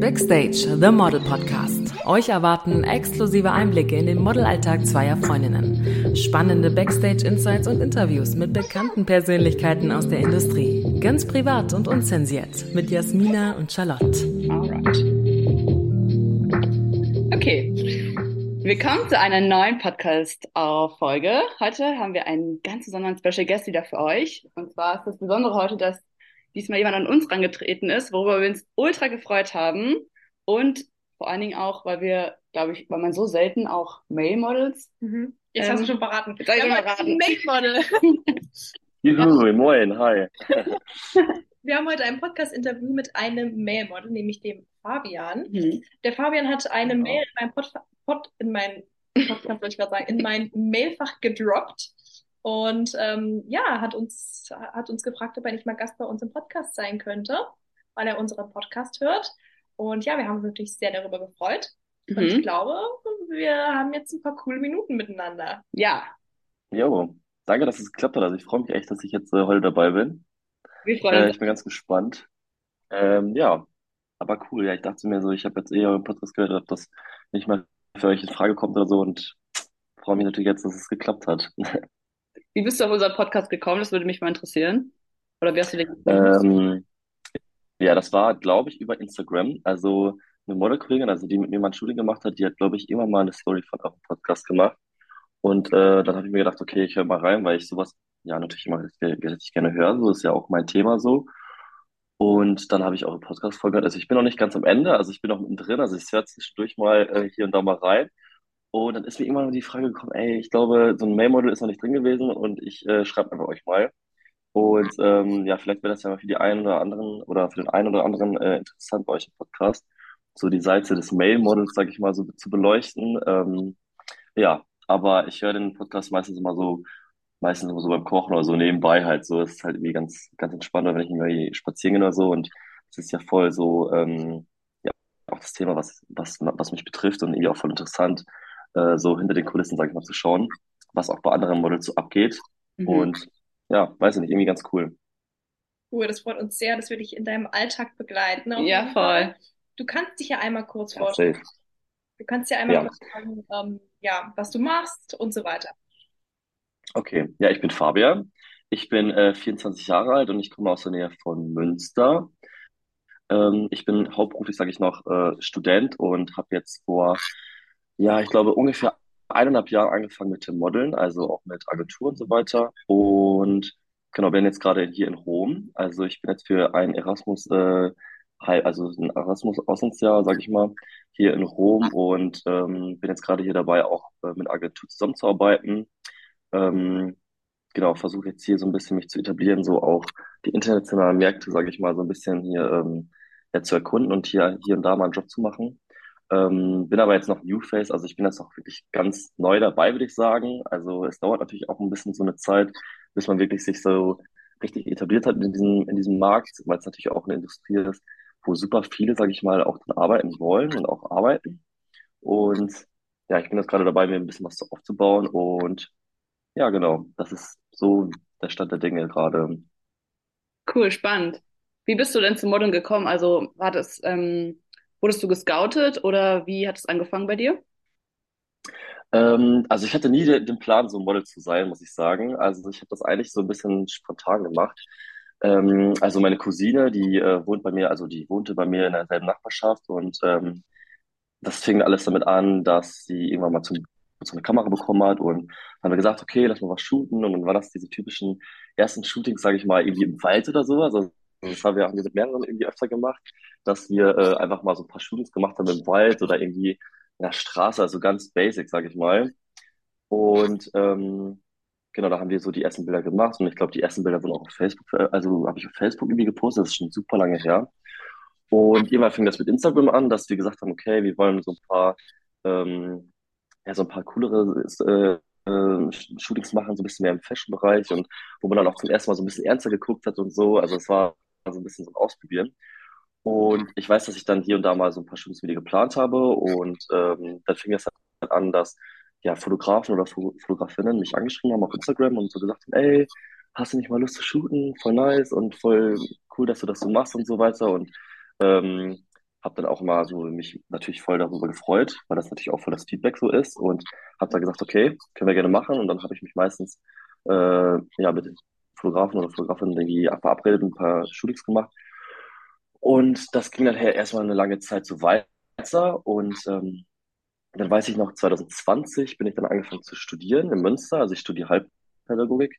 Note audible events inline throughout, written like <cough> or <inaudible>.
Backstage, The Model Podcast. Euch erwarten exklusive Einblicke in den Modelalltag zweier Freundinnen. Spannende Backstage-Insights und Interviews mit bekannten Persönlichkeiten aus der Industrie. Ganz privat und unzensiert mit Jasmina und Charlotte. Alright. Okay. Willkommen zu einer neuen Podcast-Folge. Heute haben wir einen ganz besonderen Special Guest wieder für euch. Und zwar ist das Besondere heute, dass diesmal jemand an uns rangetreten ist, worüber wir uns ultra gefreut haben. Und vor allen Dingen auch, weil wir, glaube ich, weil man so selten auch Male-Models. Mhm. Jetzt ähm, hast du schon verraten. Jetzt hast du schon verraten. Male-Model. <laughs> Juhu, moin, hi. <laughs> Wir haben heute ein Podcast-Interview mit einem Male-Model, nämlich dem Fabian. Mhm. Der Fabian hat eine genau. Mail in mein Pod, Pod in mein Podcast, wollte ich gerade sagen, in mein Mailfach gedroppt. Und ähm, ja, hat uns, hat uns gefragt, ob er nicht mal Gast bei uns im Podcast sein könnte, weil er unseren Podcast hört. Und ja, wir haben uns natürlich sehr darüber gefreut. Mhm. Und ich glaube, wir haben jetzt ein paar coole Minuten miteinander. Ja. Jo, danke, dass es geklappt hat. Also ich freue mich echt, dass ich jetzt äh, heute dabei bin. Wir freuen uns. Äh, ich bin ganz gespannt. Ähm, ja, aber cool. Ja, ich dachte mir so, ich habe jetzt eh euren Podcast gehört, ob das nicht mal für euch in Frage kommt oder so und freue mich natürlich jetzt, dass es geklappt hat. <laughs> Wie bist du auf unseren Podcast gekommen? Das würde mich mal interessieren. Oder wie hast du den? Ähm, ja, das war, glaube ich, über Instagram. Also eine Modelkollegin, also die mit mir mal ein Shooting gemacht hat, die hat, glaube ich, immer mal eine Story von eurem Podcast gemacht. Und äh, dann habe ich mir gedacht, okay, ich höre mal rein, weil ich sowas ja natürlich immer richtig gerne höre. So ist ja auch mein Thema so. Und dann habe ich eure Podcast-Folge gehört. Also ich bin noch nicht ganz am Ende, also ich bin noch mittendrin, also ich höre zwischendurch mal äh, hier und da mal rein. Und dann ist mir immer noch die Frage gekommen, ey, ich glaube, so ein Mail-Model ist noch nicht drin gewesen und ich äh, schreibe einfach euch mal. Und ähm, ja, vielleicht wäre das ja mal für die einen oder anderen oder für den einen oder anderen äh, interessant bei euch im Podcast, so die Seite des Mail-Models, sage ich mal, so zu beleuchten. Ähm, ja, aber ich höre den Podcast meistens immer so, meistens immer so beim Kochen oder so nebenbei halt so. Es ist halt irgendwie ganz, ganz entspannt, wenn ich irgendwie spazieren gehe oder so. Und es ist ja voll so, ähm, ja, auch das Thema, was, was, was mich betrifft und irgendwie auch voll interessant äh, so hinter den Kulissen, sag ich mal, zu schauen, was auch bei anderen Models so abgeht. Mhm. Und ja, weiß ich nicht, irgendwie ganz cool. Cool, das freut uns sehr, dass wir dich in deinem Alltag begleiten. Ja, voll. Du kannst dich ja einmal kurz ja, vorstellen. Safe. Du kannst ja einmal ja. kurz sagen, ähm, ja, was du machst und so weiter. Okay, ja, ich bin Fabian. Ich bin äh, 24 Jahre alt und ich komme aus der Nähe von Münster. Ähm, ich bin hauptberuflich, sage ich noch, äh, Student und habe jetzt vor ja, ich glaube ungefähr eineinhalb Jahre angefangen mit dem Modeln, also auch mit Agentur und so weiter. Und genau, bin jetzt gerade hier in Rom. Also ich bin jetzt für ein Erasmus, äh, also ein Erasmus-Auslandsjahr, sage ich mal, hier in Rom und ähm, bin jetzt gerade hier dabei, auch äh, mit Agentur zusammenzuarbeiten. Ähm, genau, versuche jetzt hier so ein bisschen mich zu etablieren, so auch die internationalen Märkte, sage ich mal, so ein bisschen hier ähm, ja, zu erkunden und hier, hier und da mal einen Job zu machen. Ähm, bin aber jetzt noch New Face, also ich bin jetzt noch wirklich ganz neu dabei, würde ich sagen. Also es dauert natürlich auch ein bisschen so eine Zeit, bis man wirklich sich so richtig etabliert hat in diesem, in diesem Markt, weil es natürlich auch eine Industrie ist, wo super viele, sage ich mal, auch dann arbeiten wollen und auch arbeiten. Und ja, ich bin jetzt gerade dabei, mir ein bisschen was aufzubauen und ja, genau, das ist so der Stand der Dinge gerade. Cool, spannend. Wie bist du denn zum Modeln gekommen? Also war das ähm, Wurdest du gescoutet oder wie hat es angefangen bei dir? Ähm, also ich hatte nie de den Plan, so ein Model zu sein, muss ich sagen. Also ich habe das eigentlich so ein bisschen spontan gemacht. Ähm, also meine Cousine, die äh, wohnt bei mir, also die wohnte bei mir in derselben Nachbarschaft und ähm, das fing alles damit an, dass sie irgendwann mal zum, so eine Kamera bekommen hat und haben wir gesagt, okay, lass mal was shooten und dann war das diese typischen ersten Shootings, sage ich mal, irgendwie im Wald oder so. Also das haben wir, wir mit mehreren irgendwie öfter gemacht, dass wir äh, einfach mal so ein paar Shootings gemacht haben im Wald oder irgendwie in der Straße, also ganz basic, sag ich mal. Und ähm, genau, da haben wir so die ersten Bilder gemacht und ich glaube, die ersten Bilder wurden auch auf Facebook, also habe ich auf Facebook irgendwie gepostet, das ist schon super lange her. Und irgendwann fing das mit Instagram an, dass wir gesagt haben, okay, wir wollen so ein paar, ähm, ja, so ein paar coolere äh, äh, Shootings machen, so ein bisschen mehr im Fashion-Bereich und wo man dann auch zum ersten Mal so ein bisschen ernster geguckt hat und so. Also es war so ein bisschen so Ausprobieren. Und ich weiß, dass ich dann hier und da mal so ein paar Shootings wieder geplant habe. Und ähm, dann fing es halt an, dass ja Fotografen oder Fotografinnen mich angeschrieben haben auf Instagram und so gesagt haben, ey, hast du nicht mal Lust zu shooten? Voll nice und voll cool, dass du das so machst und so weiter. Und ähm, habe dann auch immer so mich natürlich voll darüber gefreut, weil das natürlich auch voll das Feedback so ist und habe dann gesagt, okay, können wir gerne machen und dann habe ich mich meistens äh, ja mit Fotografen oder Fotografinnen irgendwie verabredet und ein paar Shootings gemacht und das ging dann erstmal eine lange Zeit so weiter und ähm, dann weiß ich noch, 2020 bin ich dann angefangen zu studieren in Münster, also ich studiere Halbpädagogik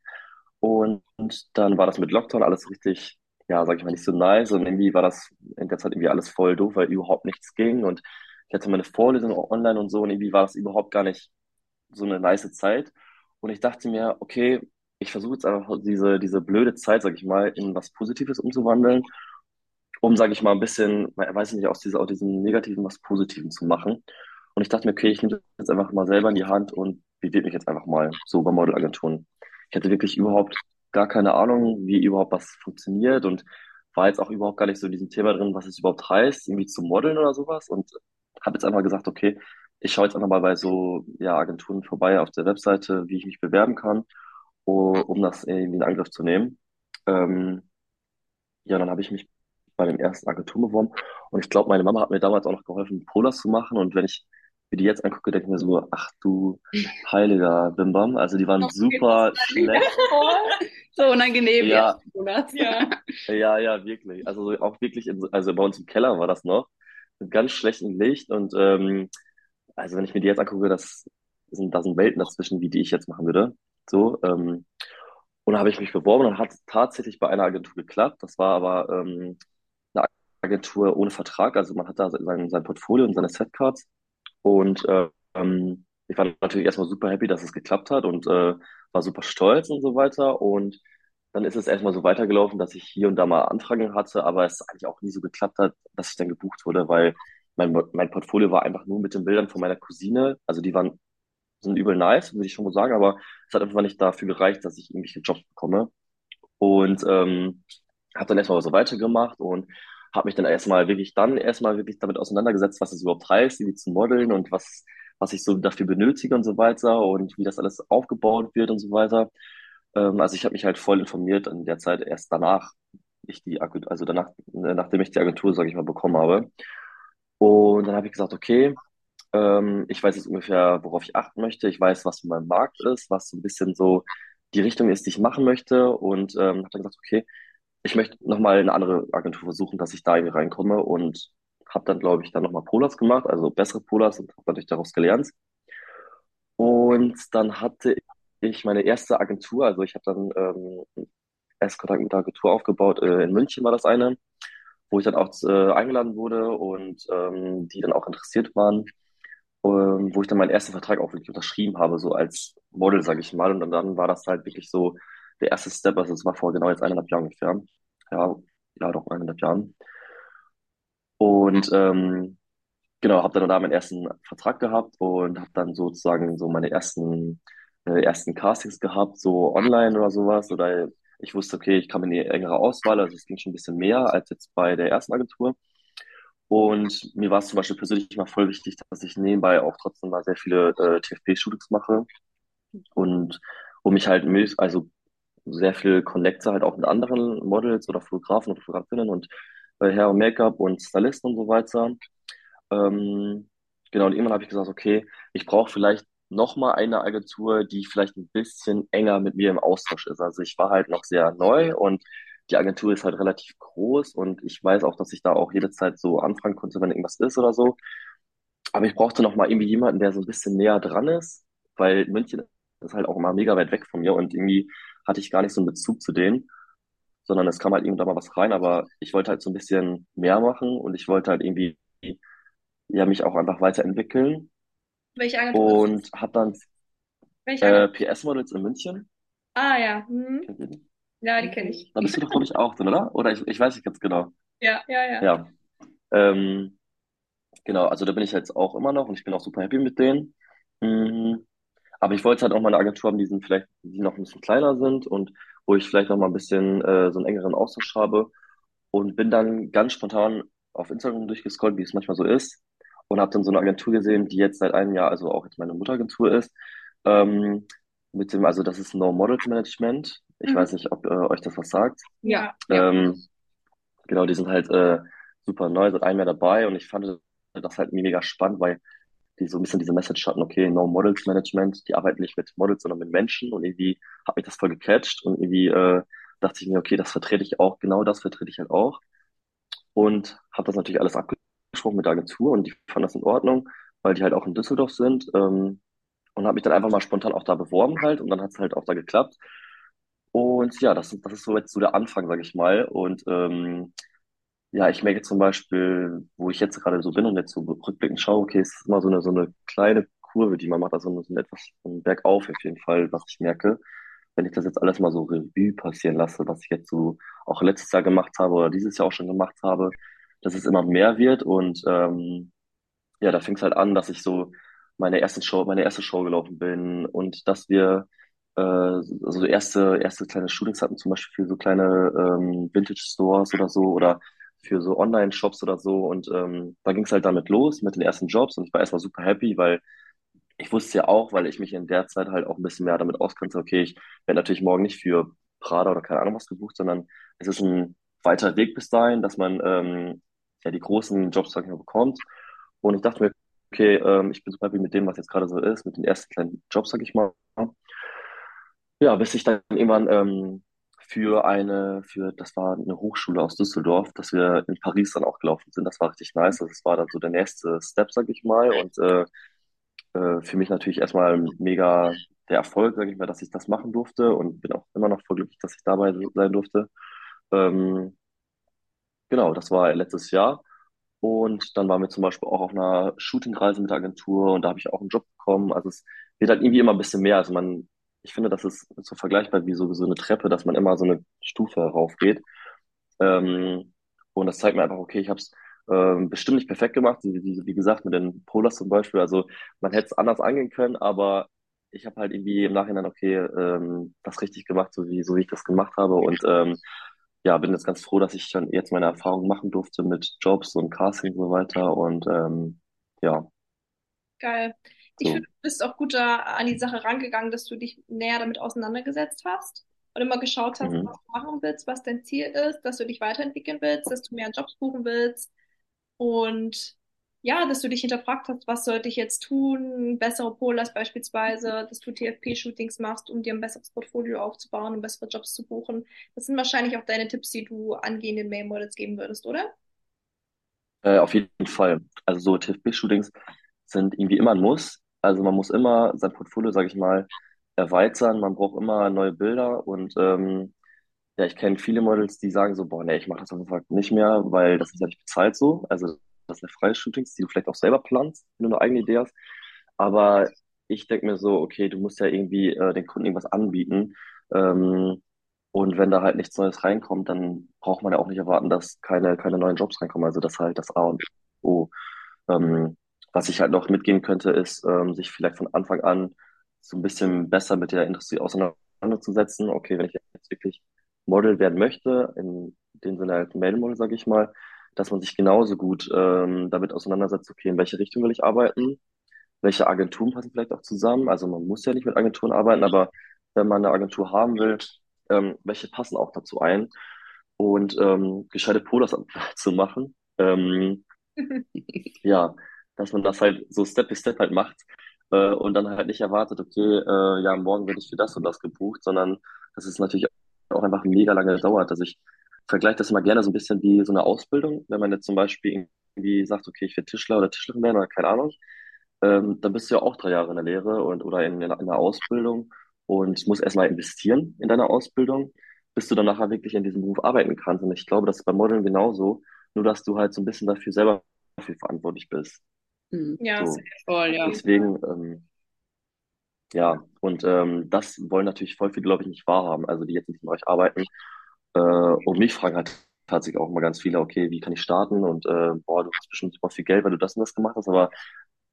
und dann war das mit Lockdown alles richtig ja, sag ich mal, nicht so nice. Und irgendwie war das in der Zeit irgendwie alles voll doof, weil überhaupt nichts ging. Und ich hatte meine Vorlesung online und so und irgendwie war das überhaupt gar nicht so eine nice Zeit. Und ich dachte mir, okay, ich versuche jetzt einfach diese, diese blöde Zeit, sag ich mal, in was Positives umzuwandeln, um, sag ich mal, ein bisschen, weiß ich nicht, aus, dieser, aus diesem Negativen was Positiven zu machen. Und ich dachte mir, okay, ich nehme das jetzt einfach mal selber in die Hand und bewege mich jetzt einfach mal so bei Modelagenturen. Ich hatte wirklich überhaupt gar keine Ahnung, wie überhaupt was funktioniert und war jetzt auch überhaupt gar nicht so in diesem Thema drin, was es überhaupt heißt, irgendwie zu modeln oder sowas und habe jetzt einfach gesagt, okay, ich schaue jetzt einfach mal bei so ja, Agenturen vorbei auf der Webseite, wie ich mich bewerben kann, um, das irgendwie in Angriff zu nehmen. Ähm, ja, dann habe ich mich bei dem ersten Agentur beworben und ich glaube, meine Mama hat mir damals auch noch geholfen, Polars zu machen und wenn ich mir die jetzt angucke, denke ich mir so, ach du heiliger Bimbam. Also die waren super schlecht. <laughs> so unangenehm ja. Ja. ja, ja, wirklich. Also auch wirklich, in, also bei uns im Keller war das noch, mit ganz schlechtem Licht und ähm, also wenn ich mir die jetzt angucke, das sind, da sind Welten dazwischen, wie die ich jetzt machen würde. So, ähm, und da habe ich mich beworben und hat tatsächlich bei einer Agentur geklappt. Das war aber ähm, eine Agentur ohne Vertrag. Also man hat da sein, sein Portfolio und seine Setcards und ähm, ich war natürlich erstmal super happy, dass es geklappt hat und äh, war super stolz und so weiter. Und dann ist es erstmal so weitergelaufen, dass ich hier und da mal Anfragen hatte, aber es eigentlich auch nie so geklappt hat, dass ich dann gebucht wurde, weil mein, mein Portfolio war einfach nur mit den Bildern von meiner Cousine. Also die waren sind übel nice, würde ich schon mal sagen, aber es hat einfach nicht dafür gereicht, dass ich irgendwelche Jobs bekomme. Und ähm, habe dann erstmal so weitergemacht und habe mich dann erstmal wirklich dann erstmal wirklich damit auseinandergesetzt, was es überhaupt heißt, wie zu modeln und was, was ich so dafür benötige und so weiter und wie das alles aufgebaut wird und so weiter. Ähm, also ich habe mich halt voll informiert in der Zeit erst danach, ich die also danach, äh, nachdem ich die Agentur, sage ich mal, bekommen habe. Und dann habe ich gesagt, okay, ähm, ich weiß jetzt ungefähr, worauf ich achten möchte. Ich weiß, was mein Markt ist, was so ein bisschen so die Richtung ist, die ich machen möchte. Und ähm, habe dann gesagt, okay, ich möchte nochmal eine andere Agentur versuchen, dass ich da irgendwie reinkomme und habe dann, glaube ich, dann nochmal Polars gemacht, also bessere Polars und habe natürlich daraus gelernt. Und dann hatte ich meine erste Agentur, also ich habe dann ähm, erst Kontakt mit der Agentur aufgebaut, äh, in München war das eine, wo ich dann auch äh, eingeladen wurde und ähm, die dann auch interessiert waren, ähm, wo ich dann meinen ersten Vertrag auch wirklich unterschrieben habe, so als Model, sage ich mal. Und dann, dann war das halt wirklich so, der erste Step, also es war vor genau jetzt eineinhalb Jahren ungefähr. Ja, ja, doch eineinhalb Jahren. Und ähm, genau, habe dann da meinen ersten Vertrag gehabt und habe dann sozusagen so meine ersten äh, ersten Castings gehabt, so online oder sowas. Oder ich wusste, okay, ich kam in die engere Auswahl, also es ging schon ein bisschen mehr als jetzt bei der ersten Agentur. Und mir war es zum Beispiel persönlich immer voll wichtig, dass ich nebenbei auch trotzdem mal sehr viele äh, TFP-Shootings mache und um mich halt, also sehr viel Connecte halt auch mit anderen Models oder Fotografen oder Fotografinnen und bei Hair und Make-up und Stylisten und so weiter. Ähm, genau, und irgendwann habe ich gesagt, okay, ich brauche vielleicht nochmal eine Agentur, die vielleicht ein bisschen enger mit mir im Austausch ist. Also ich war halt noch sehr neu und die Agentur ist halt relativ groß und ich weiß auch, dass ich da auch jederzeit so anfragen konnte, wenn irgendwas ist oder so. Aber ich brauchte noch mal irgendwie jemanden, der so ein bisschen näher dran ist, weil München ist halt auch immer mega weit weg von mir und irgendwie hatte ich gar nicht so einen Bezug zu denen, sondern es kam halt irgendwann mal was rein, aber ich wollte halt so ein bisschen mehr machen und ich wollte halt irgendwie ja mich auch einfach weiterentwickeln. Welche Agentur? Und habe dann äh? PS Models in München. Ah ja. Mhm. Ja, die kenne ich. Da bist du doch, glaube ich, auch drin, oder? Oder ich, ich weiß nicht ganz genau. Ja, ja, ja. Ja. Ähm, genau, also da bin ich jetzt auch immer noch und ich bin auch super happy mit denen. Mhm. Aber ich wollte halt auch mal eine Agentur haben, die sind vielleicht, die noch ein bisschen kleiner sind und wo ich vielleicht noch mal ein bisschen äh, so einen engeren Austausch habe. Und bin dann ganz spontan auf Instagram durchgescrollt, wie es manchmal so ist. Und habe dann so eine Agentur gesehen, die jetzt seit einem Jahr, also auch jetzt meine Mutteragentur ist. Ähm, mit dem, also das ist No Model Management. Ich Mhm. weiß nicht, ob äh, euch das was sagt. Ja, ja. Ähm, genau, die sind halt äh, super neu, seit einem Jahr dabei und ich fand das halt mega spannend, weil die so ein bisschen diese Message hatten, okay, no Models Management, die arbeiten nicht mit Models, sondern mit Menschen und irgendwie hat mich das voll gecatcht und irgendwie äh, dachte ich mir, okay, das vertrete ich auch, genau das vertrete ich halt auch und habe das natürlich alles abgesprochen mit der Agentur und die fanden das in Ordnung, weil die halt auch in Düsseldorf sind ähm, und habe mich dann einfach mal spontan auch da beworben halt und dann hat es halt auch da geklappt und ja, das, das ist so jetzt so der Anfang, sage ich mal und ähm, ja, ich merke zum Beispiel, wo ich jetzt gerade so bin und jetzt so rückblickend schaue, okay, es ist immer so eine, so eine kleine Kurve, die man macht, also so ein etwas ein Bergauf auf jeden Fall, was ich merke. Wenn ich das jetzt alles mal so Revue passieren lasse, was ich jetzt so auch letztes Jahr gemacht habe oder dieses Jahr auch schon gemacht habe, dass es immer mehr wird und ähm, ja, da fing es halt an, dass ich so meine erste Show, meine erste Show gelaufen bin und dass wir äh, also erste erste kleine Shootings hatten, zum Beispiel für so kleine ähm, Vintage Stores oder so oder für so Online-Shops oder so. Und ähm, da ging es halt damit los mit den ersten Jobs und ich war erstmal super happy, weil ich wusste ja auch, weil ich mich in der Zeit halt auch ein bisschen mehr damit auskannte, okay, ich werde natürlich morgen nicht für Prada oder keine Ahnung was gebucht, sondern es ist ein weiter Weg bis dahin, dass man ähm, ja die großen Jobs, sag ich mal, bekommt. Und ich dachte mir, okay, ähm, ich bin super happy mit dem, was jetzt gerade so ist, mit den ersten kleinen Jobs, sag ich mal. Ja, bis ich dann irgendwann ähm, für eine, für, das war eine Hochschule aus Düsseldorf, dass wir in Paris dann auch gelaufen sind. Das war richtig nice. Das war dann so der nächste Step, sag ich mal. Und äh, äh, für mich natürlich erstmal mega der Erfolg, sag ich mal, dass ich das machen durfte und bin auch immer noch voll glücklich, dass ich dabei sein durfte. Ähm, genau, das war letztes Jahr. Und dann waren wir zum Beispiel auch auf einer Shootingreise mit der Agentur und da habe ich auch einen Job bekommen. Also es wird halt irgendwie immer ein bisschen mehr. Also man ich finde, das ist so vergleichbar wie so, so eine Treppe, dass man immer so eine Stufe raufgeht. Ähm, und das zeigt mir einfach, okay, ich habe es ähm, bestimmt nicht perfekt gemacht, wie, wie, wie gesagt, mit den Polars zum Beispiel. Also man hätte es anders angehen können, aber ich habe halt irgendwie im Nachhinein, okay, ähm, das richtig gemacht, so wie, so wie ich das gemacht habe. Und ähm, ja, bin jetzt ganz froh, dass ich dann jetzt meine Erfahrungen machen durfte mit Jobs und Casting und so weiter. Und ähm, ja. Geil. Ich so. finde, du bist auch gut da an die Sache rangegangen, dass du dich näher damit auseinandergesetzt hast und immer geschaut hast, mhm. was du machen willst, was dein Ziel ist, dass du dich weiterentwickeln willst, dass du mehr Jobs buchen willst und ja, dass du dich hinterfragt hast, was sollte ich jetzt tun, bessere Polars beispielsweise, dass du TFP-Shootings machst, um dir ein besseres Portfolio aufzubauen und bessere Jobs zu buchen. Das sind wahrscheinlich auch deine Tipps, die du angehenden Mail-Models geben würdest, oder? Äh, auf jeden Fall. Also so TFP-Shootings sind irgendwie immer ein Muss. Also man muss immer sein Portfolio, sage ich mal, erweitern. Man braucht immer neue Bilder und ähm, ja, ich kenne viele Models, die sagen so, boah, nee, ich mache das auf jeden Fall nicht mehr, weil das ist ja nicht bezahlt so. Also sind ja freie Shootings, die du vielleicht auch selber planst, wenn du eine eigene Idee hast. Aber ich denke mir so, okay, du musst ja irgendwie äh, den Kunden irgendwas anbieten. Ähm, und wenn da halt nichts Neues reinkommt, dann braucht man ja auch nicht erwarten, dass keine, keine neuen Jobs reinkommen. Also das ist halt das A und O. Ähm, was ich halt noch mitgehen könnte, ist, ähm, sich vielleicht von Anfang an so ein bisschen besser mit der Industrie auseinanderzusetzen. Okay, wenn ich jetzt wirklich Model werden möchte, in dem Sinne halt Mail-Model, sage ich mal, dass man sich genauso gut ähm, damit auseinandersetzt, okay, in welche Richtung will ich arbeiten, welche Agenturen passen vielleicht auch zusammen. Also man muss ja nicht mit Agenturen arbeiten, aber wenn man eine Agentur haben will, ähm, welche passen auch dazu ein und ähm, gescheite Polos zu machen. Ähm, <laughs> ja, dass man das halt so Step by Step halt macht äh, und dann halt nicht erwartet, okay, äh, ja, morgen werde ich für das und das gebucht, sondern dass es natürlich auch einfach mega lange dauert. Also ich vergleiche das immer gerne so ein bisschen wie so eine Ausbildung, wenn man jetzt zum Beispiel irgendwie sagt, okay, ich will Tischler oder Tischlerin werden oder keine Ahnung, ähm, dann bist du ja auch drei Jahre in der Lehre und oder in, in einer Ausbildung und musst erstmal investieren in deine Ausbildung, bis du dann nachher wirklich in diesem Beruf arbeiten kannst. Und ich glaube, das ist bei Modeln genauso, nur dass du halt so ein bisschen dafür selber dafür verantwortlich bist. Mhm. Ja, so. voll, ja. Deswegen, ähm, ja, und ähm, das wollen natürlich voll viele, glaube ich, nicht wahrhaben, also die jetzt nicht mit euch arbeiten. Äh, und mich fragen halt tatsächlich auch mal ganz viele, okay, wie kann ich starten? Und äh, boah, du hast bestimmt super viel Geld, weil du das und das gemacht hast, aber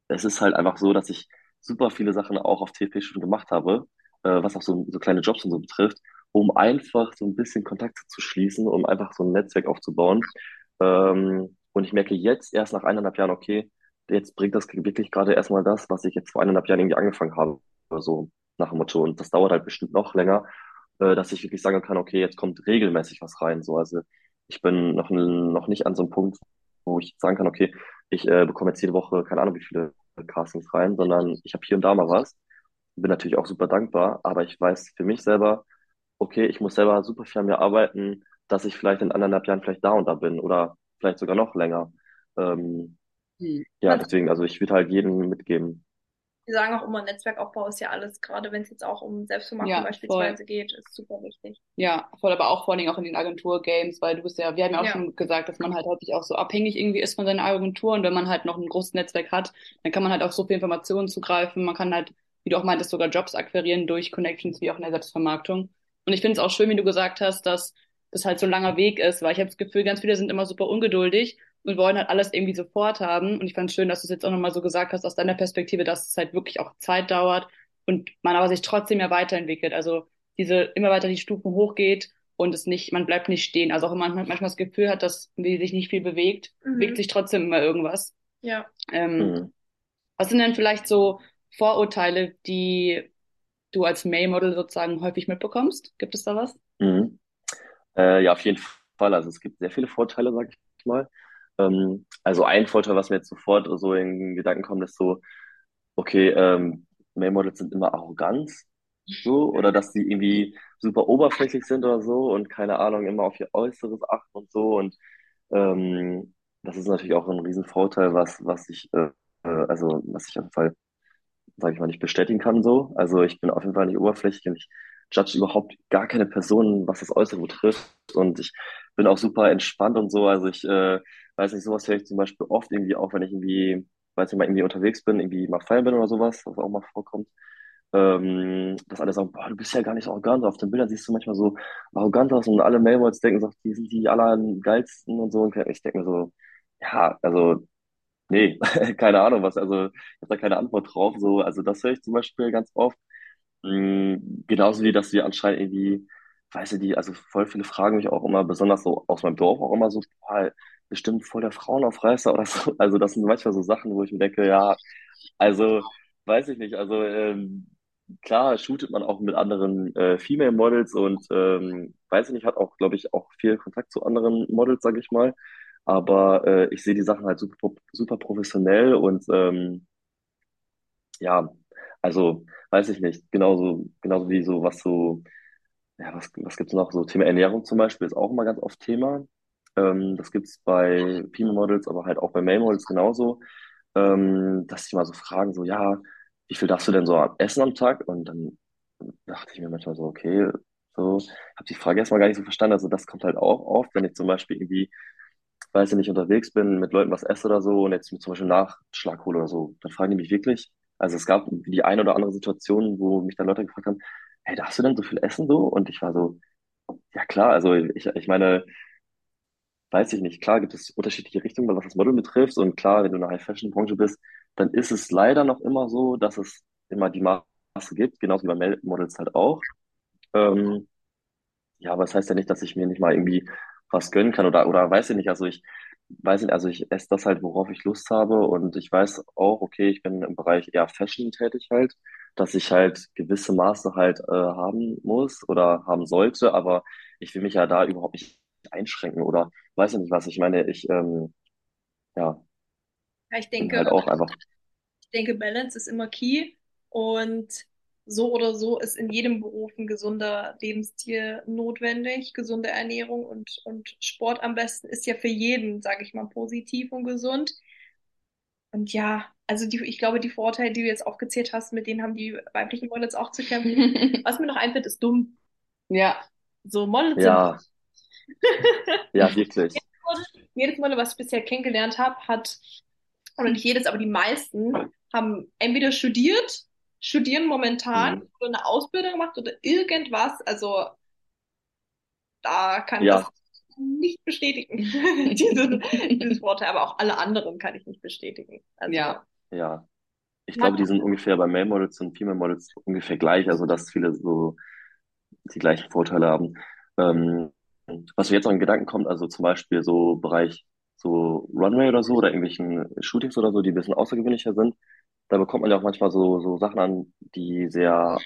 es ist halt einfach so, dass ich super viele Sachen auch auf TFP schon gemacht habe, äh, was auch so, so kleine Jobs und so betrifft, um einfach so ein bisschen Kontakt zu schließen, um einfach so ein Netzwerk aufzubauen. Ähm, und ich merke jetzt erst nach eineinhalb Jahren, okay, jetzt bringt das wirklich gerade erstmal das, was ich jetzt vor eineinhalb Jahren irgendwie angefangen habe, so nach dem Motto. Und das dauert halt bestimmt noch länger, äh, dass ich wirklich sagen kann, okay, jetzt kommt regelmäßig was rein. So, also ich bin noch, noch nicht an so einem Punkt, wo ich sagen kann, okay, ich äh, bekomme jetzt jede Woche, keine Ahnung, wie viele Castings rein, sondern ich habe hier und da mal was. Bin natürlich auch super dankbar, aber ich weiß für mich selber, okay, ich muss selber super viel an mir arbeiten, dass ich vielleicht in anderthalb Jahren vielleicht da und da bin oder vielleicht sogar noch länger. Ähm, hm. Ja, deswegen, also ich würde halt jedem mitgeben. Wir sagen auch immer, Netzwerkaufbau ist ja alles, gerade wenn es jetzt auch um Selbstvermarktung ja, beispielsweise voll. geht, ist super wichtig. Ja, voll, aber auch vor allem auch in den Agentur-Games, weil du bist ja, wir haben ja auch ja. schon gesagt, dass man halt häufig auch so abhängig irgendwie ist von seiner Agentur und wenn man halt noch ein großes Netzwerk hat, dann kann man halt auf so viel Informationen zugreifen, man kann halt, wie du auch meintest, sogar Jobs akquirieren durch Connections wie auch in der Selbstvermarktung. Und ich finde es auch schön, wie du gesagt hast, dass das halt so ein langer Weg ist, weil ich habe das Gefühl, ganz viele sind immer super ungeduldig und wollen halt alles irgendwie sofort haben. Und ich fand es schön, dass du es jetzt auch nochmal so gesagt hast, aus deiner Perspektive, dass es halt wirklich auch Zeit dauert und man aber sich trotzdem ja weiterentwickelt. Also diese immer weiter die Stufen hochgeht und es nicht, man bleibt nicht stehen. Also auch wenn man manchmal das Gefühl hat, dass sich nicht viel bewegt, mhm. bewegt sich trotzdem immer irgendwas. Ja. Ähm, mhm. Was sind denn vielleicht so Vorurteile, die du als May-Model sozusagen häufig mitbekommst? Gibt es da was? Mhm. Äh, ja, auf jeden Fall. Also es gibt sehr viele Vorteile, sag ich mal. Ähm, also ein Vorteil, was mir jetzt sofort so in Gedanken kommt, ist so, okay, ähm, Male-Models sind immer arrogant, so, oder dass sie irgendwie super oberflächlich sind oder so und keine Ahnung, immer auf ihr Äußeres achten und so. Und ähm, das ist natürlich auch ein Riesenvorteil, was, was ich, äh, äh also was ich auf jeden Fall, sage ich mal, nicht bestätigen kann so. Also ich bin auf jeden Fall nicht oberflächlich und ich judge überhaupt gar keine Person, was das Äußere betrifft. Und ich bin auch super entspannt und so. Also ich äh, weiß nicht, sowas höre ich zum Beispiel oft irgendwie auch, wenn ich irgendwie, weiß nicht mal, irgendwie unterwegs bin, irgendwie mal feiern bin oder sowas, was auch mal vorkommt. Ähm, dass alle sagen, boah, du bist ja gar nicht so arrogant. Auf den Bildern siehst du manchmal so arrogant aus und alle Mailboys denken, so, die sind die allergeilsten und so. Und ich denke mir so, ja, also, nee, <laughs> keine Ahnung was. Also, ich habe da keine Antwort drauf. So, also das höre ich zum Beispiel ganz oft. Mhm, genauso wie, dass wir anscheinend irgendwie, weiß ich die, also voll viele fragen mich auch immer, besonders so aus meinem Dorf auch immer so, boah, bestimmt voll der Frauenaufreißer oder so. <laughs> Also das sind manchmal so Sachen, wo ich mir denke, ja, also weiß ich nicht, also ähm, klar shootet man auch mit anderen äh, Female Models und ähm, weiß ich nicht, hat auch, glaube ich, auch viel Kontakt zu anderen Models, sage ich mal. Aber äh, ich sehe die Sachen halt super, super professionell und ähm, ja, also weiß ich nicht, genauso, genauso wie so was so, ja, was, was gibt's noch? So Thema Ernährung zum Beispiel ist auch immer ganz oft Thema. Ähm, das gibt's bei Female Models, aber halt auch bei Male Models genauso, ähm, dass sie mal so fragen, so, ja, wie viel darfst du denn so essen am Tag? Und dann dachte ich mir manchmal so, okay, so, habe die Frage erstmal gar nicht so verstanden. Also das kommt halt auch oft, wenn ich zum Beispiel irgendwie, weiß ich nicht, unterwegs bin, mit Leuten was esse oder so und jetzt zum Beispiel Nachschlag hole oder so, dann fragen die mich wirklich, also es gab die eine oder andere Situation, wo mich dann Leute gefragt haben, hey, darfst du denn so viel essen so? Und ich war so, ja klar, also ich, ich meine, weiß ich nicht. Klar gibt es unterschiedliche Richtungen, was das Model betrifft. Und klar, wenn du in der High-Fashion-Branche bist, dann ist es leider noch immer so, dass es immer die Maße gibt, genauso wie bei Models halt auch. Ähm, ja, aber das heißt ja nicht, dass ich mir nicht mal irgendwie was gönnen kann oder, oder weiß ich nicht. Also ich weiß nicht, also ich esse das halt, worauf ich Lust habe. Und ich weiß auch, okay, ich bin im Bereich eher Fashion tätig halt, dass ich halt gewisse Maße halt äh, haben muss oder haben sollte. Aber ich will mich ja da überhaupt nicht einschränken oder weiß ich nicht was. Ich meine, ich, ähm, ja, ja ich denke, halt auch einfach. Ich denke, Balance ist immer key und so oder so ist in jedem Beruf ein gesunder Lebensstil notwendig. Gesunde Ernährung und, und Sport am besten ist ja für jeden, sage ich mal, positiv und gesund. Und ja, also die, ich glaube, die Vorteile, die du jetzt aufgezählt hast, mit denen haben die weiblichen Models auch zu kämpfen. <laughs> Was mir noch einfällt, ist dumm. Ja. So Models ja. sind ja, wirklich. <laughs> Jedes Mal, was ich bisher kennengelernt habe, hat, oder nicht jedes, aber die meisten haben entweder studiert, studieren momentan mhm. oder eine Ausbildung gemacht oder irgendwas. Also da kann ich ja. das nicht bestätigen, diese, <laughs> dieses Vorteil, aber auch alle anderen kann ich nicht bestätigen. Also, ja. Ja. Ich glaube, die sind ungefähr bei Male Models und Female Models ungefähr gleich, also dass viele so die gleichen Vorteile haben. Ähm, was mir jetzt noch in Gedanken kommt, also zum Beispiel so Bereich so Runway oder so oder irgendwelchen Shootings oder so, die ein bisschen außergewöhnlicher sind, da bekommt man ja auch manchmal so, so Sachen an, die sehr,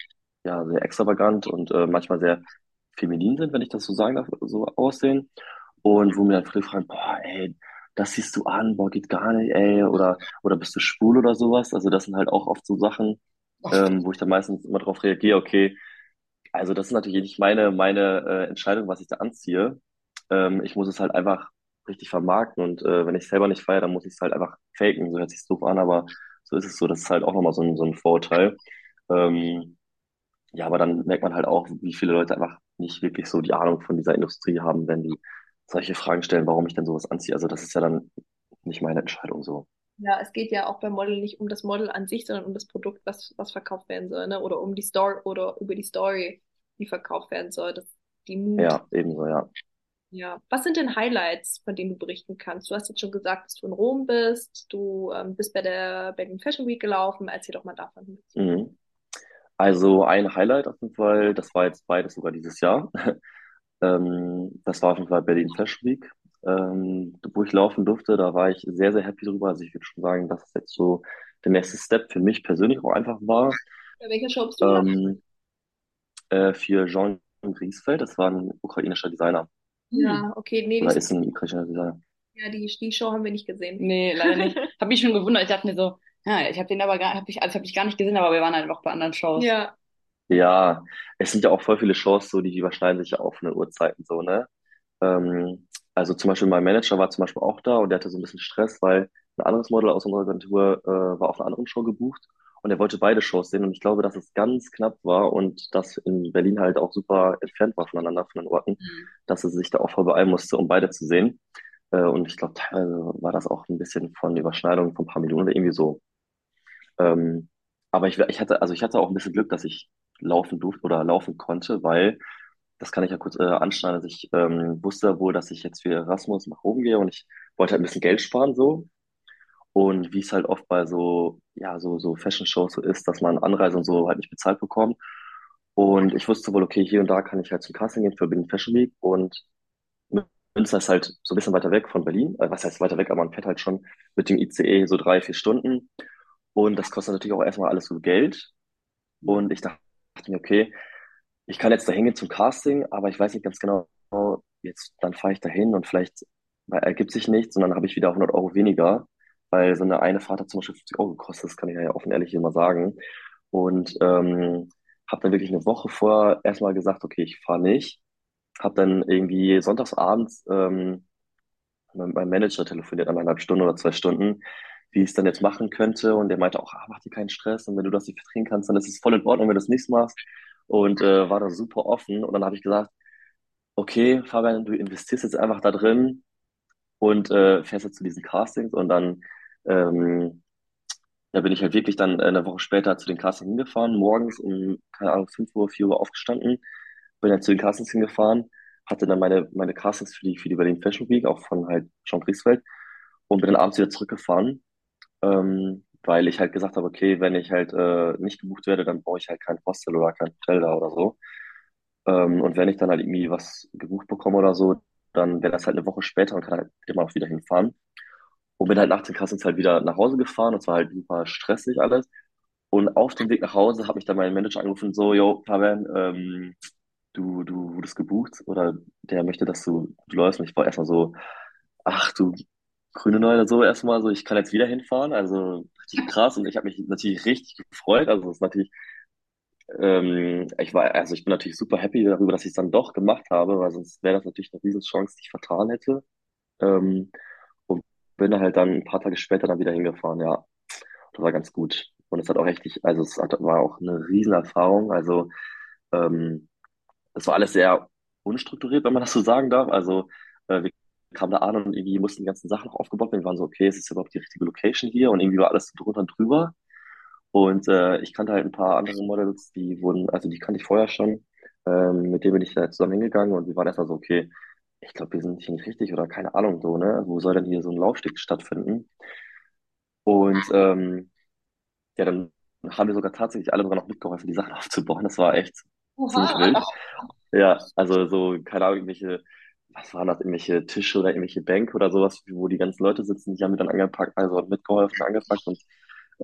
ja, sehr extravagant und äh, manchmal sehr feminin sind, wenn ich das so sagen darf, so aussehen. Und wo mir dann viele fragen, boah, ey, das siehst du an, boah, geht gar nicht, ey, oder, oder bist du schwul oder sowas. Also das sind halt auch oft so Sachen, ähm, wo ich dann meistens immer darauf reagiere, okay, also das ist natürlich nicht meine, meine äh, Entscheidung, was ich da anziehe. Ähm, ich muss es halt einfach richtig vermarkten und äh, wenn ich selber nicht feiere, dann muss ich es halt einfach faken. So hört sich doof an, aber so ist es so. Das ist halt auch nochmal so ein, so ein Vorurteil. Ähm, ja, aber dann merkt man halt auch, wie viele Leute einfach nicht wirklich so die Ahnung von dieser Industrie haben, wenn die solche Fragen stellen, warum ich denn sowas anziehe. Also das ist ja dann nicht meine Entscheidung so. Ja, es geht ja auch beim Model nicht um das Model an sich, sondern um das Produkt, was, was verkauft werden soll, ne? Oder um die Story oder über die Story, die verkauft werden soll. Das, die Mut. Ja, ebenso, ja. Ja. Was sind denn Highlights, von denen du berichten kannst? Du hast jetzt schon gesagt, dass du in Rom bist, du ähm, bist bei der Berlin Fashion Week gelaufen. Erzähl doch mal davon. Mhm. Also ein Highlight auf jeden Fall, das war jetzt beides sogar dieses Jahr. <laughs> ähm, das war auf jeden Fall Berlin Fashion Week ähm, wo ich laufen durfte. Da war ich sehr, sehr happy drüber. Also ich würde schon sagen, dass es jetzt so der nächste Step für mich persönlich auch einfach war. Bei welcher Show bist du ähm, äh, Für Jean Griesfeld, das war ein ukrainischer Designer. Ja, okay, nee. Oder ist ein ukrainischer Designer. Ja, die, die Show haben wir nicht gesehen. Nee, leider nicht. <laughs> hab mich schon gewundert. Ich dachte mir so, ja, ich habe den aber gar, hab ich, also hab ich gar nicht gesehen, aber wir waren halt auch bei anderen Shows. Ja. Ja, es sind ja auch voll viele Shows, so die überschneiden sich ja auch von den Uhrzeiten so, ne? Ähm, also zum Beispiel mein Manager war zum Beispiel auch da und der hatte so ein bisschen Stress, weil ein anderes Model aus unserer Agentur äh, war auf einer anderen Show gebucht und er wollte beide Shows sehen und ich glaube, dass es ganz knapp war und das in Berlin halt auch super entfernt war voneinander, von den Orten, mhm. dass er sich da auch voll beeilen musste, um beide zu sehen. Äh, und ich glaube, teilweise war das auch ein bisschen von Überschneidung von ein paar Millionen oder irgendwie so. Ähm, aber ich, ich hatte, also ich hatte auch ein bisschen Glück, dass ich laufen durfte oder laufen konnte, weil das kann ich ja kurz äh, anschneiden. Also ich ähm, wusste wohl, dass ich jetzt für Erasmus nach oben gehe und ich wollte halt ein bisschen Geld sparen so. Und wie es halt oft bei so, ja, so, so Fashion-Shows so ist, dass man Anreise und so halt nicht bezahlt bekommt. Und ich wusste wohl, okay, hier und da kann ich halt zum Casting gehen für Berlin Fashion Week und Münster ist halt so ein bisschen weiter weg von Berlin. Äh, was heißt weiter weg, aber man fährt halt schon mit dem ICE so drei, vier Stunden. Und das kostet natürlich auch erstmal alles so Geld. Und ich dachte mir, okay, ich kann jetzt da hingehen zum Casting, aber ich weiß nicht ganz genau, jetzt, dann fahre ich dahin und vielleicht ergibt sich nichts und dann habe ich wieder 100 Euro weniger, weil so eine eine Fahrt hat zum Beispiel 50 Euro gekostet, das kann ich ja offen ehrlich immer sagen. Und ähm, habe dann wirklich eine Woche vorher erstmal gesagt, okay, ich fahre nicht. Habe dann irgendwie sonntagsabends ähm, mit meinem Manager telefoniert, eineinhalb Stunden oder zwei Stunden, wie ich es dann jetzt machen könnte. Und der meinte auch, ah, mach dir keinen Stress. Und wenn du das nicht vertreten kannst, dann ist es voll in Ordnung, wenn du das nicht machst. Und äh, war da super offen. Und dann habe ich gesagt, okay, Fabian, du investierst jetzt einfach da drin und äh, fährst jetzt zu diesen Castings. Und dann ähm, da bin ich halt wirklich dann eine Woche später zu den Castings hingefahren, morgens um, keine Ahnung, 5 Uhr, 4 Uhr aufgestanden, bin dann zu den Castings hingefahren, hatte dann meine, meine Castings für die, für die Berlin Fashion Week, auch von halt Jean Griesfeld und bin dann abends wieder zurückgefahren. Ähm, weil ich halt gesagt habe, okay, wenn ich halt äh, nicht gebucht werde, dann brauche ich halt kein Hostel oder kein Hotel da oder so. Ähm, und wenn ich dann halt irgendwie was gebucht bekomme oder so, dann wäre das halt eine Woche später und kann halt immer auch wieder hinfahren. Und bin halt nach den Kassens halt wieder nach Hause gefahren und zwar halt super stressig alles. Und auf dem Weg nach Hause hat mich dann mein Manager angerufen, so, yo, Fabian, ähm, du, du wurdest gebucht oder der möchte, dass du, du läufst. Und ich war erstmal so, ach du grüne Neune so erstmal, so ich kann jetzt wieder hinfahren, also richtig krass. Und ich habe mich natürlich richtig gefreut, also es ist natürlich, ähm, ich war, also ich bin natürlich super happy darüber, dass ich es dann doch gemacht habe, weil sonst wäre das natürlich eine Riesenchance, die ich vertan hätte. Ähm, und bin halt dann ein paar Tage später dann wieder hingefahren, ja, das war ganz gut. Und es hat auch richtig, also es hat, war auch eine Riesenerfahrung, also ähm, war alles sehr unstrukturiert, wenn man das so sagen darf, also äh, wir kam da an und irgendwie mussten die ganzen Sachen noch aufgebaut werden. Wir waren so, okay, ist das überhaupt die richtige Location hier? Und irgendwie war alles drunter und drüber. Und äh, ich kannte halt ein paar andere Models, die wurden, also die kannte ich vorher schon. Ähm, mit denen bin ich da zusammen hingegangen und wir waren erstmal so, okay, ich glaube, wir sind hier nicht richtig oder keine Ahnung so, ne? Wo soll denn hier so ein Laufsteg stattfinden? Und ähm, ja, dann haben wir sogar tatsächlich alle sogar noch mitgeholfen, die Sachen <laughs> aufzubauen. Das war echt ziemlich wild. <laughs> Ja, also so, keine Ahnung, irgendwelche was waren das, irgendwelche Tische oder irgendwelche Bänke oder sowas, wo die ganzen Leute sitzen, die haben mir dann angepackt, also mitgeholfen, angepackt und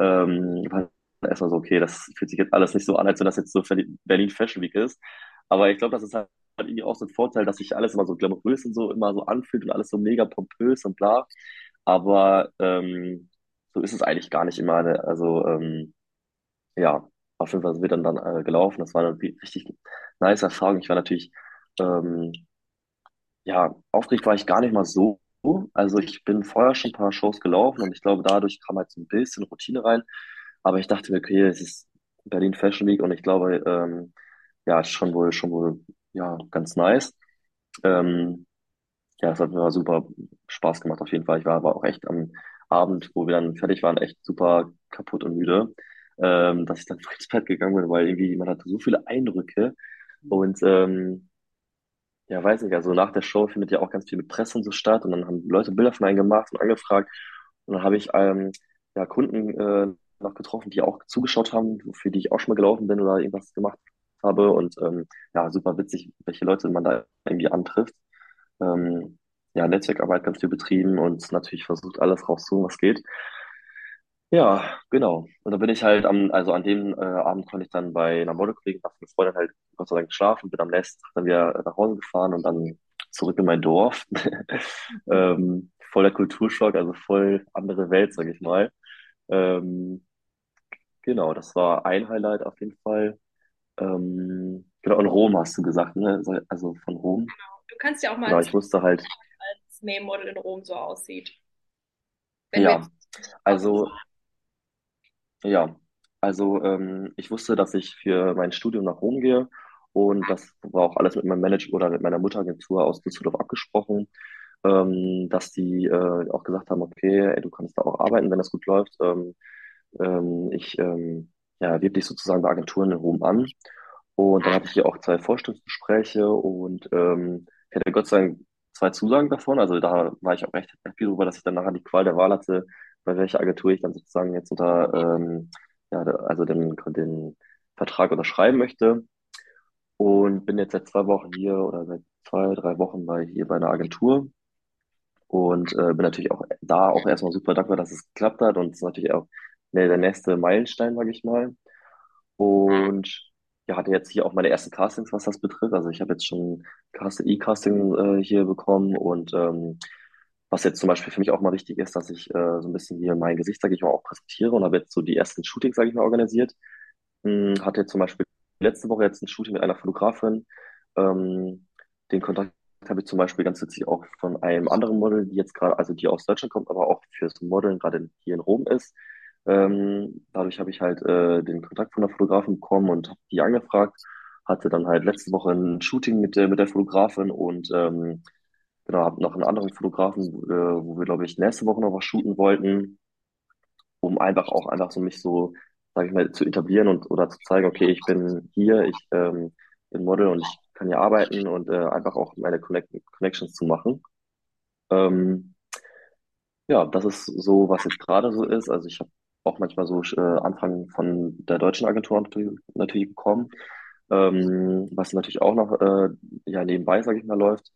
ähm, war erstmal so, okay, das fühlt sich jetzt alles nicht so an, als wenn das jetzt so Berlin Fashion Week ist. Aber ich glaube, das ist halt irgendwie auch so ein Vorteil, dass sich alles immer so glamourös und so immer so anfühlt und alles so mega pompös und bla. Aber ähm, so ist es eigentlich gar nicht immer. Ne? Also ähm, ja, auf jeden Fall sind wir dann, dann äh, gelaufen. Das war eine richtig nice Erfahrung. Ich war natürlich, ähm, ja, aufgeregt war ich gar nicht mal so. Also ich bin vorher schon ein paar Shows gelaufen und ich glaube, dadurch kam halt so ein bisschen Routine rein. Aber ich dachte mir, okay, es ist Berlin Fashion Week und ich glaube, ähm, ja, ist schon wohl, schon wohl, ja, ganz nice. Ähm, ja, es hat mir super Spaß gemacht auf jeden Fall. Ich war aber auch echt am Abend, wo wir dann fertig waren, echt super kaputt und müde, ähm, dass ich dann <laughs> ins Bett gegangen bin, weil irgendwie man hatte so viele Eindrücke und ähm, ja, weiß nicht, also nach der Show findet ja auch ganz viel mit Presse und so statt und dann haben Leute Bilder von einem gemacht und angefragt und dann habe ich ähm, ja Kunden äh, noch getroffen, die auch zugeschaut haben, für die ich auch schon mal gelaufen bin oder irgendwas gemacht habe und ähm, ja, super witzig, welche Leute man da irgendwie antrifft. Ähm, ja, Netzwerkarbeit ganz viel betrieben und natürlich versucht, alles rauszuholen, was geht. Ja, genau. Und da bin ich halt am, also an dem äh, Abend konnte ich dann bei einer Modelkollegin, nach einer Freundin halt Gott sei Dank geschlafen, bin am nächsten Tag dann wieder nach Hause gefahren und dann zurück in mein Dorf. <laughs> ähm, voller Kulturschock, also voll andere Welt, sag ich mal. Ähm, genau, das war ein Highlight auf jeden Fall. Ähm, genau, und Rom hast du gesagt, ne? Also von Rom. Genau. Du kannst ja auch mal Genau, ich wusste halt, als Mail-Model in Rom so aussieht. Wenn ja, also ja, also ähm, ich wusste, dass ich für mein Studium nach Rom gehe und das war auch alles mit meinem Manager oder mit meiner Mutteragentur aus Düsseldorf abgesprochen, ähm, dass die äh, auch gesagt haben, okay, ey, du kannst da auch arbeiten, wenn das gut läuft. Ähm, ähm, ich ähm, ja, wirb dich sozusagen bei Agenturen in Rom an. Und dann hatte ich hier auch zwei Vorstellungsgespräche und ähm, ich hatte Gott sei Dank zwei Zusagen davon. Also da war ich auch recht happy darüber, dass ich dann nachher die Qual der Wahl hatte, bei welcher Agentur ich dann sozusagen jetzt unter, ähm, ja, also den, den Vertrag unterschreiben möchte. Und bin jetzt seit zwei Wochen hier oder seit zwei, drei Wochen bei hier bei einer Agentur. Und äh, bin natürlich auch da auch erstmal super dankbar, dass es geklappt hat. Und es ist natürlich auch ne, der nächste Meilenstein, sag ich mal. Und ja, hatte jetzt hier auch meine ersten Castings, was das betrifft. Also ich habe jetzt schon E-Casting äh, hier bekommen und ähm, was jetzt zum Beispiel für mich auch mal wichtig ist, dass ich äh, so ein bisschen hier mein Gesicht, sage ich mal, auch präsentiere und habe jetzt so die ersten Shootings, sage ich mal, organisiert. Hm, hatte zum Beispiel letzte Woche jetzt ein Shooting mit einer Fotografin. Ähm, den Kontakt habe ich zum Beispiel ganz witzig auch von einem anderen Model, die jetzt gerade, also die aus Deutschland kommt, aber auch fürs Modeln gerade hier in Rom ist. Ähm, dadurch habe ich halt äh, den Kontakt von der Fotografin bekommen und habe die angefragt. Hatte dann halt letzte Woche ein Shooting mit der, mit der Fotografin und ähm, genau, habe noch einen anderen Fotografen, äh, wo wir, glaube ich, nächste Woche noch was shooten wollten, um einfach auch einfach so mich so, sage ich mal, zu etablieren und oder zu zeigen, okay, ich bin hier, ich ähm, bin Model und ich kann hier arbeiten und äh, einfach auch meine Connect Connections zu machen. Ähm, ja, das ist so, was jetzt gerade so ist. Also ich habe auch manchmal so äh, Anfragen von der deutschen Agentur natürlich, natürlich bekommen, ähm, was natürlich auch noch äh, ja nebenbei, sage ich mal, läuft.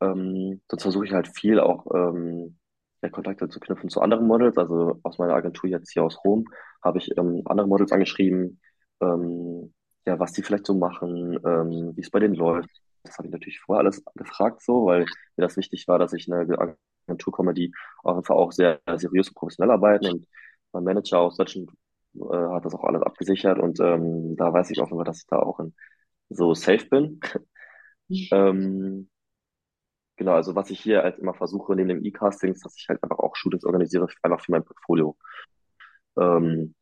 Ähm, sonst versuche ich halt viel auch ähm, ja, Kontakte zu knüpfen zu anderen Models. Also aus meiner Agentur jetzt hier aus Rom habe ich ähm, andere Models angeschrieben, ähm, ja, was die vielleicht so machen, ähm, wie es bei denen läuft. Das habe ich natürlich vorher alles gefragt, so, weil mir das wichtig war, dass ich eine Agentur komme, die auf jeden Fall auch sehr seriös und professionell arbeiten und mein Manager aus Deutschland äh, hat das auch alles abgesichert und ähm, da weiß ich auch immer, dass ich da auch in, so safe bin. <laughs> ähm, genau, also was ich hier halt immer versuche neben dem E-Castings, dass ich halt einfach auch Shootings organisiere, einfach für mein Portfolio. Ähm,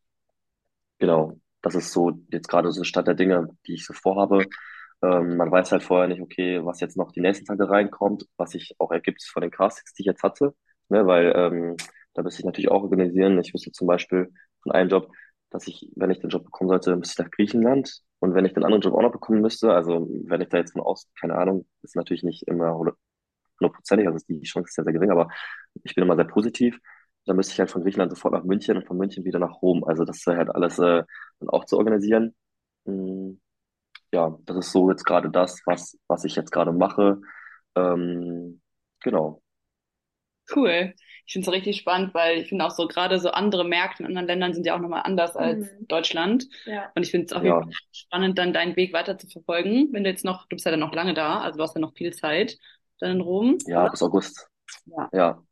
genau, das ist so jetzt gerade so Stand der Dinge, die ich so vorhabe. Ähm, man weiß halt vorher nicht, okay, was jetzt noch die nächsten Tage reinkommt, was sich auch ergibt von den Castings, die ich jetzt hatte, ne, weil ähm, da müsste ich natürlich auch organisieren. Ich wüsste zum Beispiel von einem Job, dass ich, wenn ich den Job bekommen sollte, müsste ich nach Griechenland. Und wenn ich den anderen Job auch noch bekommen müsste, also wenn ich da jetzt von aus, keine Ahnung, ist natürlich nicht immer hundertprozentig, also die Chance ist sehr, sehr gering, aber ich bin immer sehr positiv. Dann müsste ich halt von Griechenland sofort nach München und von München wieder nach Rom. Also das ist halt alles äh, dann auch zu organisieren. Hm, ja, das ist so jetzt gerade das, was, was ich jetzt gerade mache. Ähm, genau. Cool. Ich finde es richtig spannend, weil ich finde auch so gerade so andere Märkte in anderen Ländern sind ja auch nochmal anders als Mhm. Deutschland. Ja. Und ich finde es auf jeden Ja, Fall spannend, dann deinen Weg weiter zu verfolgen. Wenn du jetzt noch, du bist ja dann noch lange da, also du hast ja noch viel Zeit dann in Rom, ja, oder? bis August. Ja. Ja,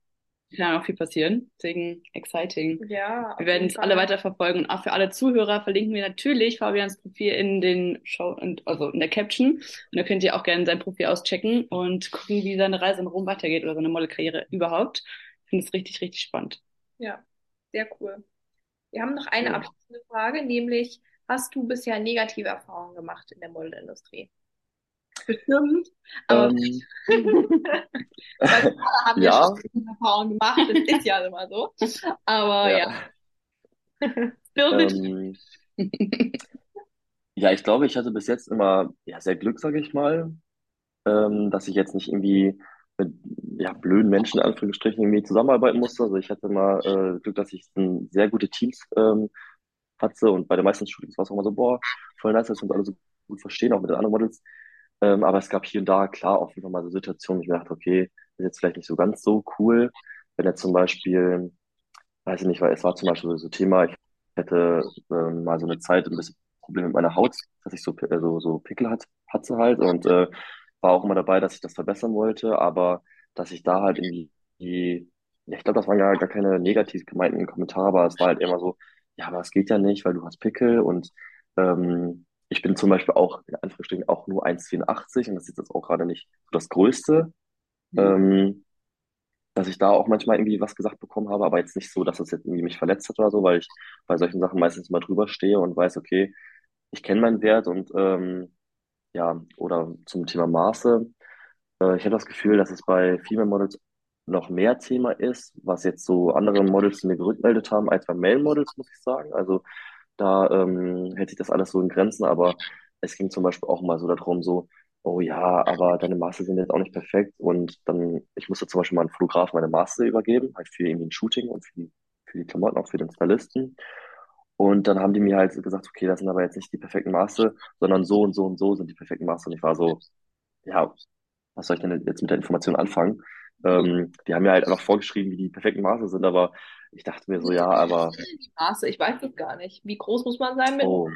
kann auch viel passieren. Deswegen exciting. Ja. Wir werden es alle weiterverfolgen und auch für alle Zuhörer verlinken wir natürlich Fabians Profil in den Show, also in der Caption. Und da könnt ihr auch gerne sein Profil auschecken und gucken, wie seine Reise in Rom weitergeht oder seine Modelkarriere überhaupt. Ich finde es richtig, richtig spannend. Ja, sehr cool. Wir haben noch eine ja. abschließende Frage, nämlich, hast du bisher negative Erfahrungen gemacht in der Modelindustrie? Bestimmt. Aber ähm, <laughs> weil haben ja, ja schon Erfahrungen gemacht, das ist ja immer so. Aber ja. ja. ähm, ja, ich glaube, ich hatte bis jetzt immer ja, sehr Glück, sage ich mal, ähm, dass ich jetzt nicht irgendwie mit ja, blöden Menschen in Anführungsstrichen irgendwie zusammenarbeiten musste. Also ich hatte immer äh, Glück, dass ich ein, sehr gute Teams ähm, hatte und bei den meisten Shootings war es auch immer so, boah, voll nice, dass wir uns alle so gut verstehen, auch mit den anderen Models. Ähm, aber es gab hier und da, klar, auch wieder mal so Situationen, wo ich mir dachte, okay, ist jetzt vielleicht nicht so ganz so cool, wenn er zum Beispiel, weiß ich nicht, weil es war zum Beispiel so Thema, ich hätte ähm, mal so eine Zeit ein bisschen Probleme mit meiner Haut, dass ich so, äh, so, so Pickel hat, hatte halt und äh, war auch immer dabei, dass ich das verbessern wollte, aber dass ich da halt irgendwie, ja, ich glaube, das waren gar, gar keine negativ gemeinten Kommentare, aber es war halt immer so, ja, aber es geht ja nicht, weil du hast Pickel und ähm, ich bin zum Beispiel auch, in Anführungsstrichen, auch nur 1,84 und das ist jetzt auch gerade nicht das Größte. Mhm. Ähm, dass ich da auch manchmal irgendwie was gesagt bekommen habe, aber jetzt nicht so, dass es jetzt irgendwie mich verletzt hat oder so, weil ich bei solchen Sachen meistens mal drüber stehe und weiß, okay, ich kenne meinen Wert und ähm, ja, oder zum Thema Maße. Äh, ich habe das Gefühl, dass es bei Female Models noch mehr Thema ist, was jetzt so andere Models mir gerückmeldet haben, als bei Male Models, muss ich sagen. Also da ähm, hält sich das alles so in Grenzen, aber es ging zum Beispiel auch mal so darum, so, oh ja, aber deine Maße sind jetzt auch nicht perfekt. Und dann, ich musste zum Beispiel mal einen Fotografen meine Maße übergeben, halt für irgendwie ein Shooting und für die, für die Klamotten, auch für den Stylisten. Und dann haben die mir halt gesagt, okay, das sind aber jetzt nicht die perfekten Maße, sondern so und so und so sind die perfekten Maße. Und ich war so, ja, was soll ich denn jetzt mit der Information anfangen? Ähm, die haben mir halt einfach vorgeschrieben, wie die perfekten Maße sind, aber ich dachte mir so, ja, aber. Die Maße, ich weiß es gar nicht. Wie groß muss man sein mit? Oh.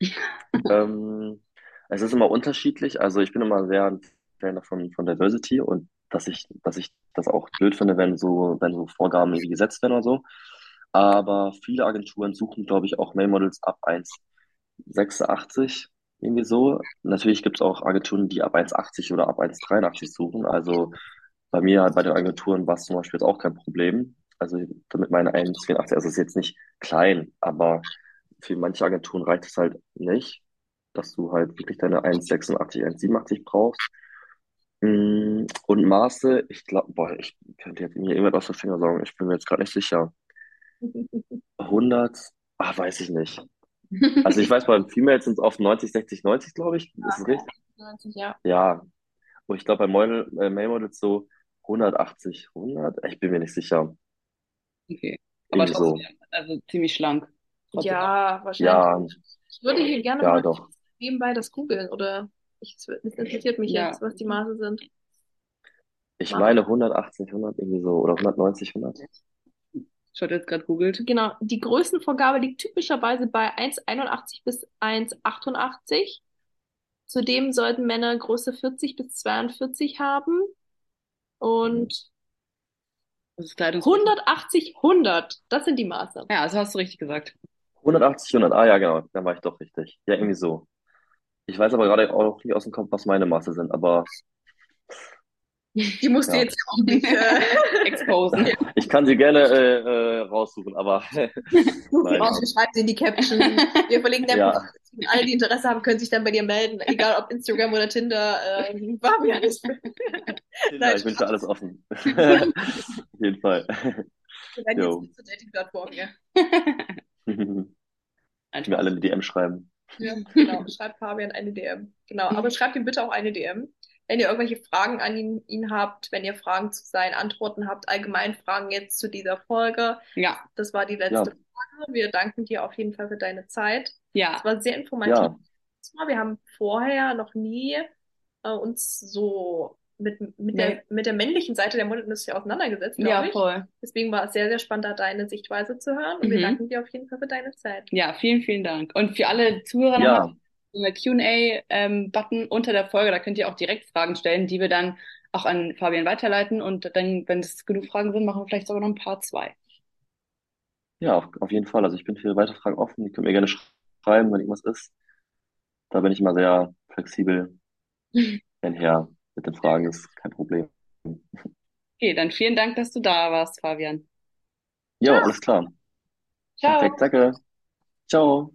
<laughs> ähm, es ist immer unterschiedlich. Also ich bin immer sehr ein Fan von, von Diversity und dass ich, dass ich das auch blöd finde, wenn so, wenn so Vorgaben irgendwie gesetzt werden oder so. Aber viele Agenturen suchen, glaube ich, auch Male Models ab 1,86 irgendwie so. Natürlich gibt es auch Agenturen, die ab 1,80 oder ab 1,83 suchen. Also bei mir, bei den Agenturen war es zum Beispiel jetzt auch kein Problem. Also damit meine 1,84, also ist jetzt nicht klein, aber für manche Agenturen reicht es halt nicht, dass du halt wirklich deine 1,86, 1,87 brauchst. Mm, und Maße, ich glaube, boah, ich könnte jetzt mir irgendwas aus der Finger sagen, ich bin mir jetzt gerade nicht sicher. <laughs> 100, ach, weiß ich nicht. <laughs> Also ich weiß, beim Female sind es auf 90, 60, 90, glaube ich. Ist es richtig? 90, ja. Ja. Und ich glaube, bei Model, äh, Male Models so 180, 100? Ich bin mir nicht sicher. Okay. Aber trotzdem, so. also ziemlich schlank. Trotzdem. Ja, wahrscheinlich. Ja. Ich würde hier gerne ja, mal doch. nebenbei das googeln oder ich, es interessiert mich Ja. jetzt, was die Maße sind. Ich meine 180, 100 irgendwie so. Oder 190, 100. Ich hatte jetzt gerade googelt. Genau, die Größenvorgabe liegt typischerweise bei 1,81 bis 1,88. Zudem sollten Männer Größe 40 bis 42 haben und Das ist Kleidungs 180, 100. Das sind die Maße. Ja, also hast du richtig gesagt. 180, 100. Ah ja, genau. Dann war ich doch richtig. Ja, irgendwie so. Ich weiß aber gerade auch nicht aus dem Kopf, was meine Maße sind, aber Die musst du ja. jetzt auch nicht äh, <laughs> Exposen. Ich kann sie gerne äh, äh, raussuchen, aber <laughs> nein. raus, wir schreiben sie in die Caption. Wir verlinken der Ja. Alle, die Interesse haben, können sich dann bei dir melden. Egal ob Instagram oder Tinder. Ähm, Fabian ist Ja, <laughs> ich bin für alles offen. Auf jeden Fall. wir werden Jo. jetzt zur Dating-Plattform, ja. Mir alle eine DM schreiben. Ja, genau. Schreibt Fabian eine DM. Genau. Aber schreibt ihm bitte auch eine DM. Wenn ihr irgendwelche Fragen an ihn, ihn habt, wenn ihr Fragen zu seinen Antworten habt, allgemein Fragen jetzt zu dieser Folge. Ja, Das war die letzte Ja. Frage. Wir danken dir auf jeden Fall für deine Zeit. ja. Es war sehr informativ. Ja, Wir haben vorher noch nie äh, uns so mit, mit, der, Nee. mit der männlichen Seite der Modeindustrie auseinandergesetzt, glaube Ja, ich. voll. Deswegen war es sehr, sehr spannend, da deine Sichtweise zu hören. Und wir Mhm. danken dir auf jeden Fall für deine Zeit. Ja, vielen, vielen Dank. Und für alle Zuhörer ja, so eine Qa-Button unter der Folge, da könnt ihr auch direkt Fragen stellen, die wir dann auch an Fabian weiterleiten und dann, wenn es genug Fragen sind, machen wir vielleicht sogar noch ein paar zwei. Ja, auf, auf jeden Fall. Also ich bin für weitere Fragen offen. Ihr könnt mir gerne schreiben, wenn irgendwas ist. Da bin ich immer sehr flexibel. <laughs> Wenn her mit den Fragen ist kein Problem. Okay, dann vielen Dank, dass du da warst, Fabian. Ja, alles klar. Ciao. Perfekt, danke. Ciao.